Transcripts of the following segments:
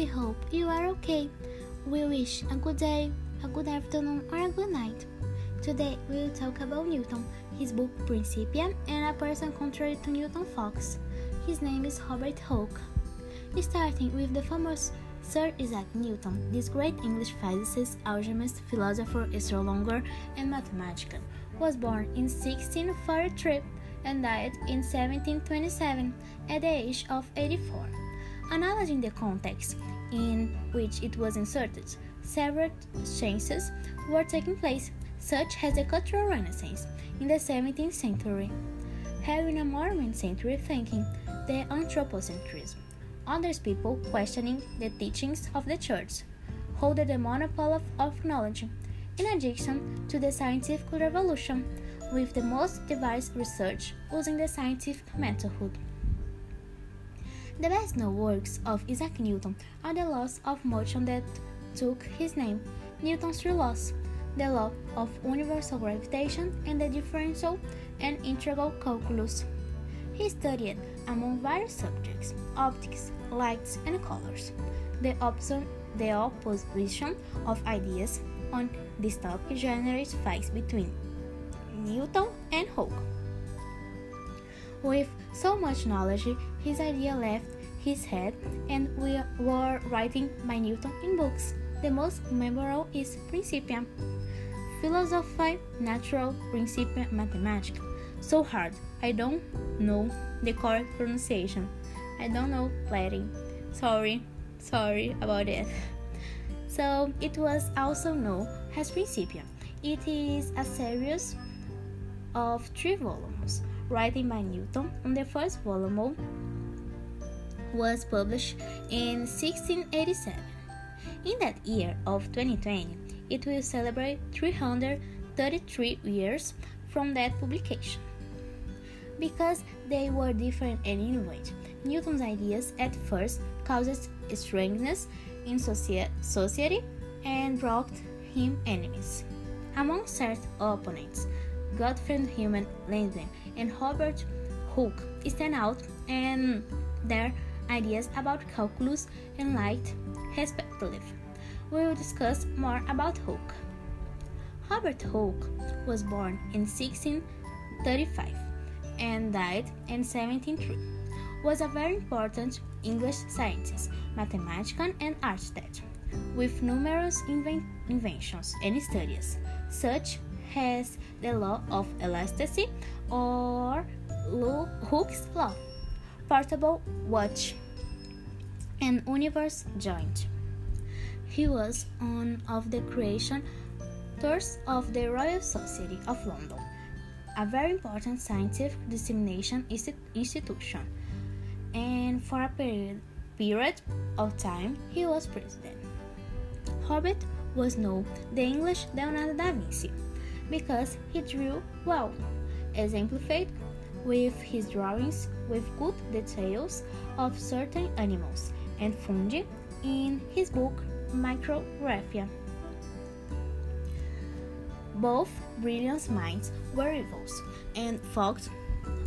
We hope you are okay. We wish a good day, a good afternoon, or a good night. Today we will talk about Newton, his book Principia, and a person contrary to Newton Fox. His name is Robert Hooke. Starting with the famous Sir Isaac Newton, this great English physicist, alchemist, philosopher, astronomer, and mathematician, was born in 1643 and died in 1727 at the age of 84. Analyzing the context in which it was inserted, several changes were taking place, such as the Cultural Renaissance in the 17th century, having a more mid-century thinking, the Anthropocentrism. Others people questioning the teachings of the Church, holding the monopoly of, of knowledge, in addition to the scientific revolution, with the most devised research using the scientific method. The best known works of Isaac Newton are the laws of motion that took his name, Newton's three laws, the law of universal gravitation and the differential and integral calculus. He studied, among various subjects, optics, lights, and colors, the, option, the opposition of ideas on this topic generates fights between Newton and Hooke. With so much knowledge, his idea left his head, and we were writing by Newton in books. The most memorable is Principia. Philosophy, natural, Principia, mathematics. So hard, I don't know the correct pronunciation. I don't know Latin. Sorry, sorry about it. So it was also known as Principia. It is a series of three volumes, written by Newton. On the first volume was published in 1687. In that year of 2020, it will celebrate 333 years from that publication. Because they were different and innovative, Newton's ideas at first caused strangeness in society and brought him enemies. Among certain opponents, Gottfried Wilhelm Leibniz and Robert Hooke stand out, and their ideas about calculus and light, respectively. We will discuss more about Hooke. Robert Hooke was born in 1635 and died in 1703. Was a very important English scientist, mathematician, and architect, with numerous inven inventions and studies, such as the law of elasticity or Hooke's law, portable watch, and universe joint. He was one of the creation of the Royal Society of London, a very important scientific dissemination institution, and for a period, period of time he was president. Robert was known the English Leonardo da Vinci because he drew well, exemplified with his drawings with good details of certain animals and fungi in his book Micrographia. Both brilliant minds were rivals and fought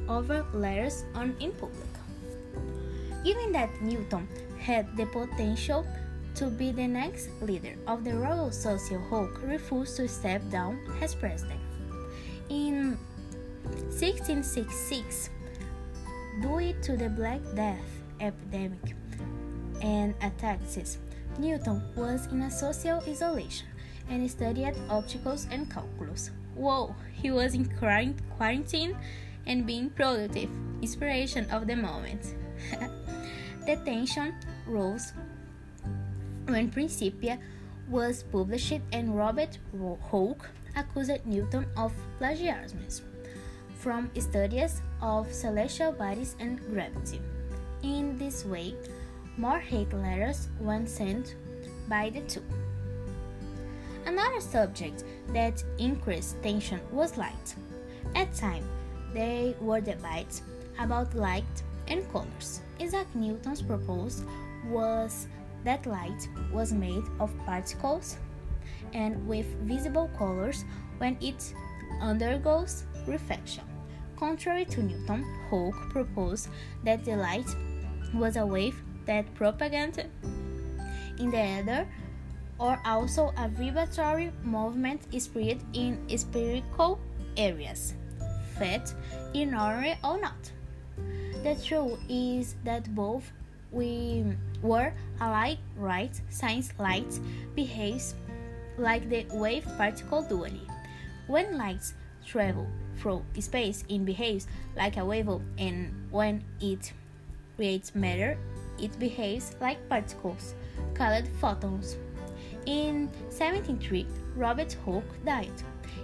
over letters on in public. Given that Newton had the potential to be the next leader of the Royal Social Hooke refused to step down as president. In 1666, due to the Black Death epidemic and attacks, Newton was in a social isolation and studied optics and calculus. Whoa, he was in quarantine and being productive, inspiration of the moment. the tension rose when Principia was published and Robert Hooke accused Newton of plagiarism from studies of celestial bodies and gravity. In this way, more hate letters were sent by the two. Another subject that increased tension was light. At time, there were debates about light and colors. Isaac Newton's proposal was that light was made of particles and with visible colors when it undergoes reflection. Contrary to Newton, Hooke proposed that the light was a wave that propagated in the ether or also a vibratory movement spread in spherical areas, fact, ignorant or not. The truth is that both we were alike, right? Science light behaves like the wave particle duality. When light travel through space, it behaves like a wave, and when it creates matter, it behaves like particles called photons. In 1703, Robert Hooke died.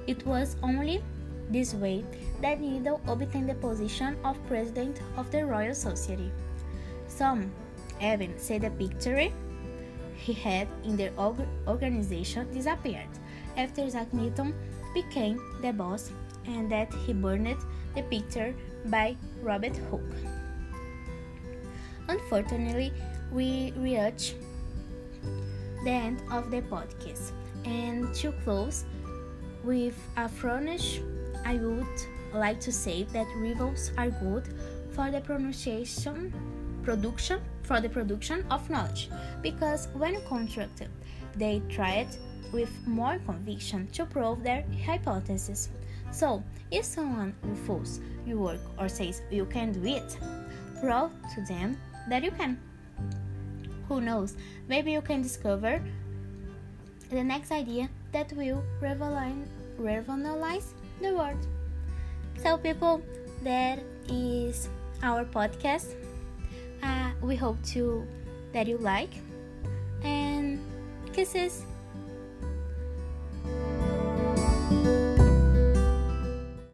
It was only this way that Needle obtained the position of president of the Royal Society. Some even say the picture he had in the organization disappeared after Isaac Newton became the boss and that he burned the picture by Robert Hooke. Unfortunately, we reach the end of the podcast and to close with a furnish I would like to say that rivals are good for the pronunciation production for the production of knowledge because when constructed they try it with more conviction to prove their hypothesis. So, if someone refuses your work or says you can't do it, prove to them that you can. Who knows, maybe you can discover the next idea that will revolutionize the world. So, people, that is our podcast. We hope to that you like and kisses.